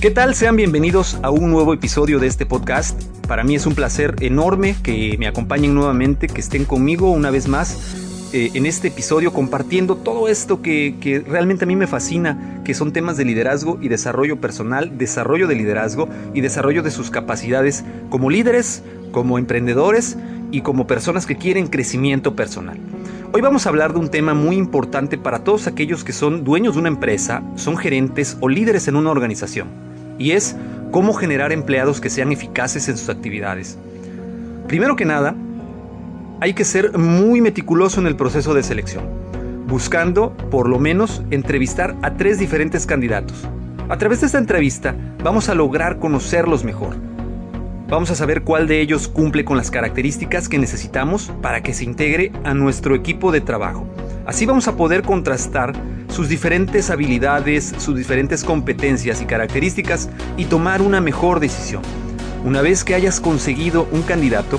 ¿Qué tal? Sean bienvenidos a un nuevo episodio de este podcast. Para mí es un placer enorme que me acompañen nuevamente, que estén conmigo una vez más eh, en este episodio compartiendo todo esto que, que, realmente a mí me fascina, que son temas de liderazgo y desarrollo personal, desarrollo de liderazgo y desarrollo de sus capacidades como líderes, como emprendedores y como personas que quieren crecimiento personal. Hoy vamos a hablar de un tema muy importante para todos aquellos que son dueños de una empresa, son gerentes o líderes en una organización, y es cómo generar empleados que sean eficaces en sus actividades. Primero que nada, hay que ser muy meticuloso en el proceso de selección, buscando por lo menos entrevistar a tres diferentes candidatos. A través de esta entrevista vamos a lograr conocerlos mejor Vamos a saber cuál de ellos cumple con las características que necesitamos para que se integre a nuestro equipo de trabajo. Así vamos a poder contrastar sus diferentes habilidades, sus diferentes competencias y características y tomar una mejor decisión. Una vez que hayas conseguido un candidato,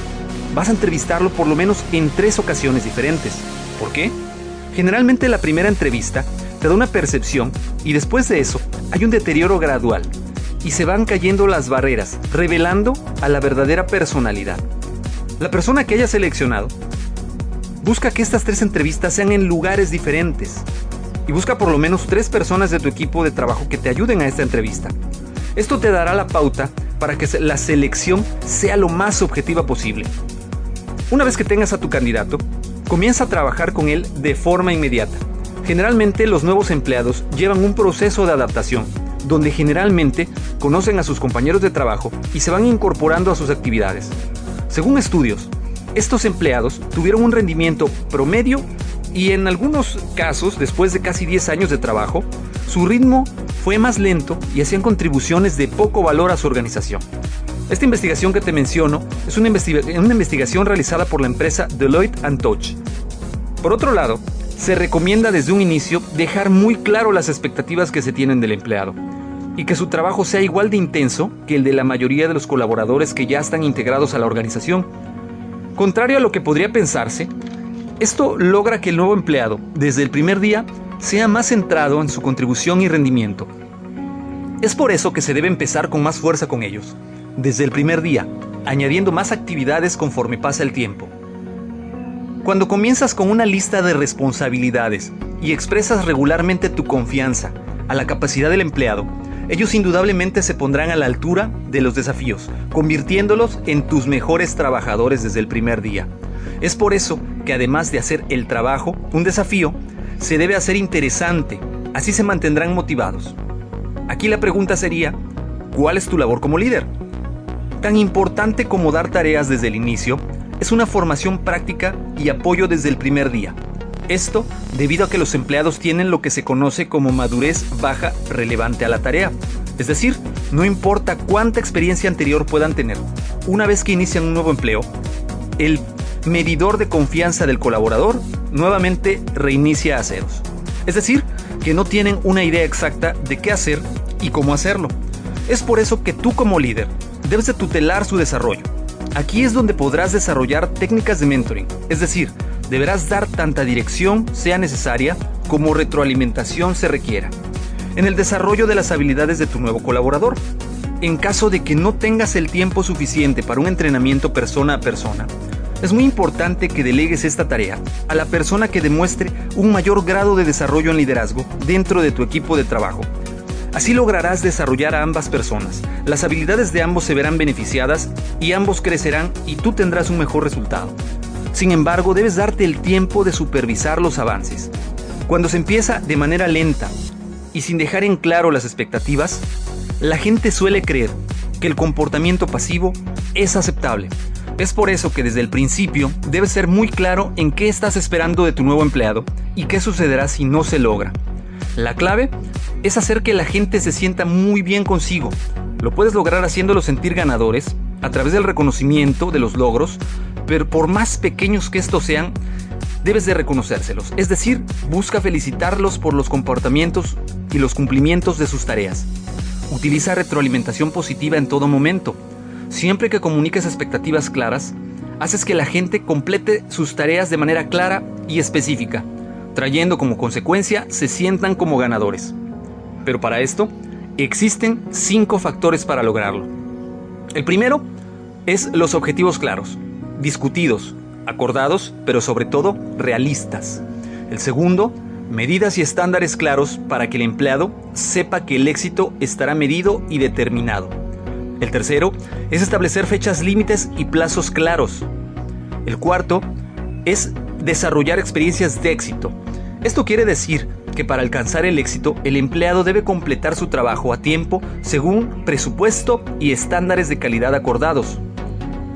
vas a entrevistarlo por lo menos en tres ocasiones diferentes. ¿Por qué? Generalmente la primera entrevista te da una percepción y después de eso hay un deterioro gradual y se van cayendo las barreras, revelando a la verdadera personalidad. La persona que haya seleccionado busca que estas tres entrevistas sean en lugares diferentes y busca por lo menos tres personas de tu equipo de trabajo que te ayuden a esta entrevista. Esto te dará la pauta para que la selección sea lo más objetiva posible. Una vez que tengas a tu candidato, comienza a trabajar con él de forma inmediata. Generalmente los nuevos empleados llevan un proceso de adaptación donde generalmente conocen a sus compañeros de trabajo y se van incorporando a sus actividades. Según estudios, estos empleados tuvieron un rendimiento promedio y en algunos casos, después de casi 10 años de trabajo, su ritmo fue más lento y hacían contribuciones de poco valor a su organización. Esta investigación que te menciono es una, investigación realizada por la empresa Deloitte Touch. Por otro lado, se recomienda desde un inicio dejar muy claro las expectativas que se tienen del empleado y que su trabajo sea igual de intenso que el de la mayoría de los colaboradores que ya están integrados a la organización. Contrario a lo que podría pensarse, esto logra que el nuevo empleado, desde el primer día, sea más centrado en su contribución y rendimiento. Es por eso que se debe empezar con más fuerza con ellos, desde el primer día, añadiendo más actividades conforme pasa el tiempo. Cuando comienzas con una lista de responsabilidades y expresas regularmente tu confianza a la capacidad del empleado, ellos indudablemente se pondrán a la altura de los desafíos, convirtiéndolos en tus mejores trabajadores desde el primer día. Es por eso que además de hacer el trabajo un desafío, se debe hacer interesante, así se mantendrán motivados. Aquí la pregunta sería, ¿cuál es tu labor como líder? Tan importante como dar tareas desde el inicio, es una formación práctica y apoyo desde el primer día. Esto debido a que los empleados tienen lo que se conoce como madurez baja relevante a la tarea. Es decir, no importa cuánta experiencia anterior puedan tener, una vez que inician un nuevo empleo, el medidor de confianza del colaborador nuevamente reinicia a ceros. Es decir, que no tienen una idea exacta de qué hacer y cómo hacerlo. Es por eso que tú como líder debes de tutelar su desarrollo. Aquí es donde podrás desarrollar técnicas de mentoring, es decir, deberás dar tanta dirección sea necesaria como retroalimentación se requiera. En el desarrollo de las habilidades de tu nuevo colaborador, en caso de que no tengas el tiempo suficiente para un entrenamiento persona a persona, es muy importante que delegues esta tarea a la persona que demuestre un mayor grado de desarrollo en liderazgo dentro de tu equipo de trabajo. Así lograrás desarrollar a ambas personas. Las habilidades de ambos se verán beneficiadas y ambos crecerán y tú tendrás un mejor resultado. Sin embargo, debes darte el tiempo de supervisar los avances. Cuando se empieza de manera lenta y sin dejar en claro las expectativas, la gente suele creer que el comportamiento pasivo es aceptable. Es por eso que desde el principio debes ser muy claro en qué estás esperando de tu nuevo empleado y qué sucederá si no se logra. La clave es hacer que la gente se sienta muy bien consigo. Lo puedes lograr haciéndolo sentir ganadores a través del reconocimiento de los logros, pero por más pequeños que estos sean, debes de reconocérselos. Es decir, busca felicitarlos por los comportamientos y los cumplimientos de sus tareas. Utiliza retroalimentación positiva en todo momento. Siempre que comuniques expectativas claras, haces que la gente complete sus tareas de manera clara y específica, trayendo como consecuencia se sientan como ganadores. Pero para esto, Existen cinco factores para lograrlo. El primero es los objetivos claros, discutidos, acordados, pero sobre todo realistas. El segundo, medidas y estándares claros para que el empleado sepa que el éxito estará medido y determinado. El tercero es establecer fechas límites y plazos claros. El cuarto es desarrollar experiencias de éxito. Esto quiere decir que para alcanzar el éxito el empleado debe completar su trabajo a tiempo según presupuesto y estándares de calidad acordados.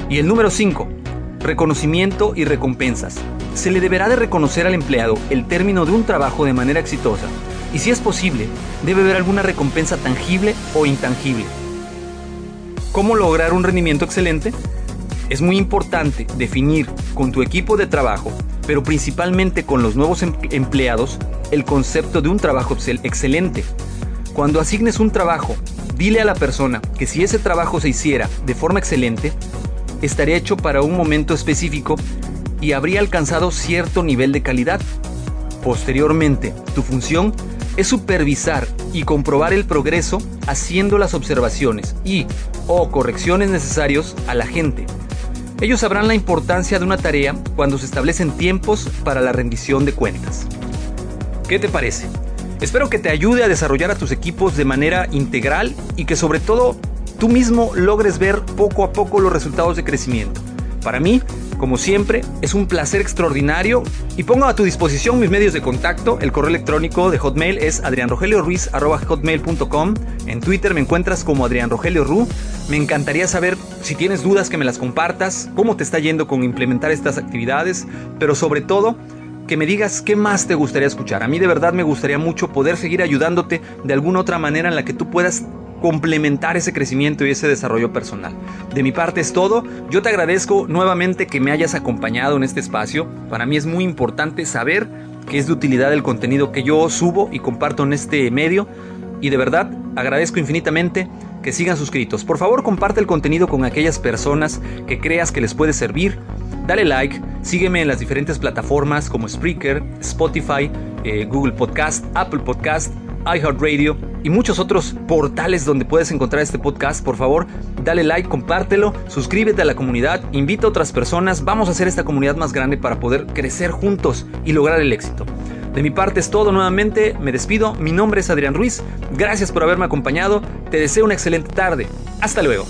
Y el número 5, reconocimiento y recompensas. Se le deberá de reconocer al empleado el término de un trabajo de manera exitosa y si es posible, debe haber alguna recompensa tangible o intangible. ¿Cómo lograr un rendimiento excelente? Es muy importante definir con tu equipo de trabajo, pero principalmente con los nuevos em-, empleados, el concepto de un trabajo excelente. Cuando asignes un trabajo, dile a la persona que si ese trabajo se hiciera de forma excelente, estaría hecho para un momento específico y habría alcanzado cierto nivel de calidad. Posteriormente, tu función es supervisar y comprobar el progreso haciendo las observaciones y o correcciones necesarios a la gente. Ellos sabrán la importancia de una tarea cuando se establecen tiempos para la rendición de cuentas. ¿Qué te parece? Espero que te ayude a desarrollar a tus equipos de manera integral y que sobre todo tú mismo logres ver poco a poco los resultados de crecimiento. Para mí, como siempre, es un placer extraordinario y pongo a tu disposición mis medios de contacto. El correo electrónico de Hotmail es adrianrogelioruiz.com. En Twitter me encuentras como Adrián Rogelio Me encantaría saber si tienes dudas que me las compartas, cómo te está yendo con implementar estas actividades, pero sobre todo que me digas qué más te gustaría escuchar. A mí de verdad me gustaría mucho poder seguir ayudándote de alguna otra manera en la que tú puedas complementar ese crecimiento y ese desarrollo personal. De mi parte es todo. Yo te agradezco nuevamente que me hayas acompañado en este espacio. Para mí es muy importante saber que es de utilidad el contenido que yo subo y comparto en este medio. Y de verdad agradezco infinitamente que sigan suscritos. Por favor comparte el contenido con aquellas personas que creas que les puede servir Dale like, sígueme en las diferentes plataformas como Spreaker, Spotify, eh, Google Podcast, Apple Podcast, iHeartRadio y muchos otros portales donde puedes encontrar este podcast. Por favor, dale like, compártelo, suscríbete a la comunidad, invita a otras personas. Vamos a hacer esta comunidad más grande para poder crecer juntos y lograr el éxito. De mi parte es todo nuevamente, me despido, mi nombre es Adrián Ruiz, gracias por haberme acompañado, te deseo una excelente tarde, hasta luego.